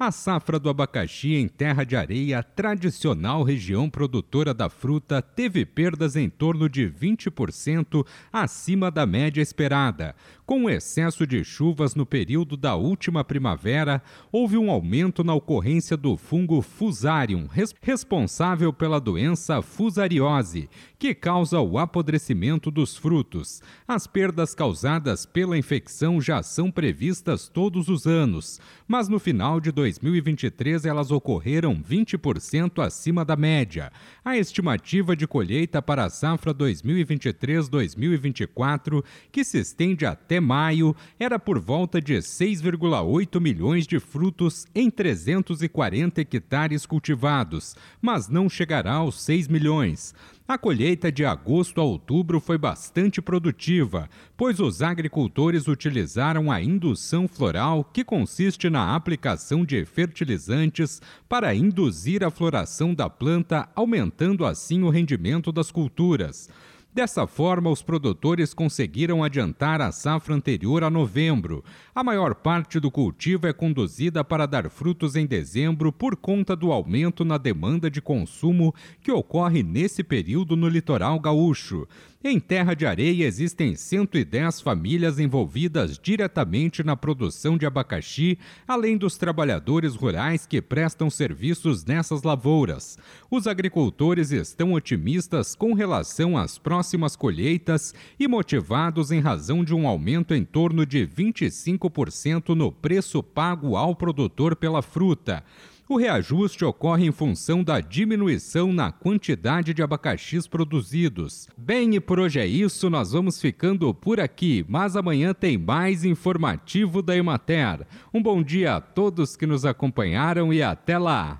A safra do abacaxi em terra de areia, tradicional região produtora da fruta, teve perdas em torno de 20% acima da média esperada. Com o excesso de chuvas no período da última primavera, houve um aumento na ocorrência do fungo Fusarium, res responsável pela doença fusariose, que causa o apodrecimento dos frutos. As perdas causadas pela infecção já são previstas todos os anos, mas no final de 2023 elas ocorreram 20% acima da média. A estimativa de colheita para a safra 2023-2024, que se estende até maio, era por volta de 6,8 milhões de frutos em 340 hectares cultivados, mas não chegará aos 6 milhões. A colheita de agosto a outubro foi bastante produtiva, pois os agricultores utilizaram a indução floral, que consiste na aplicação de fertilizantes para induzir a floração da planta, aumentando assim o rendimento das culturas. Dessa forma, os produtores conseguiram adiantar a safra anterior a novembro. A maior parte do cultivo é conduzida para dar frutos em dezembro por conta do aumento na demanda de consumo que ocorre nesse período no litoral gaúcho. Em Terra de Areia existem 110 famílias envolvidas diretamente na produção de abacaxi, além dos trabalhadores rurais que prestam serviços nessas lavouras. Os agricultores estão otimistas com relação às próximas colheitas e motivados em razão de um aumento em torno de 25% no preço pago ao produtor pela fruta. O reajuste ocorre em função da diminuição na quantidade de abacaxis produzidos. Bem, e por hoje é isso, nós vamos ficando por aqui, mas amanhã tem mais informativo da Emater. Um bom dia a todos que nos acompanharam e até lá!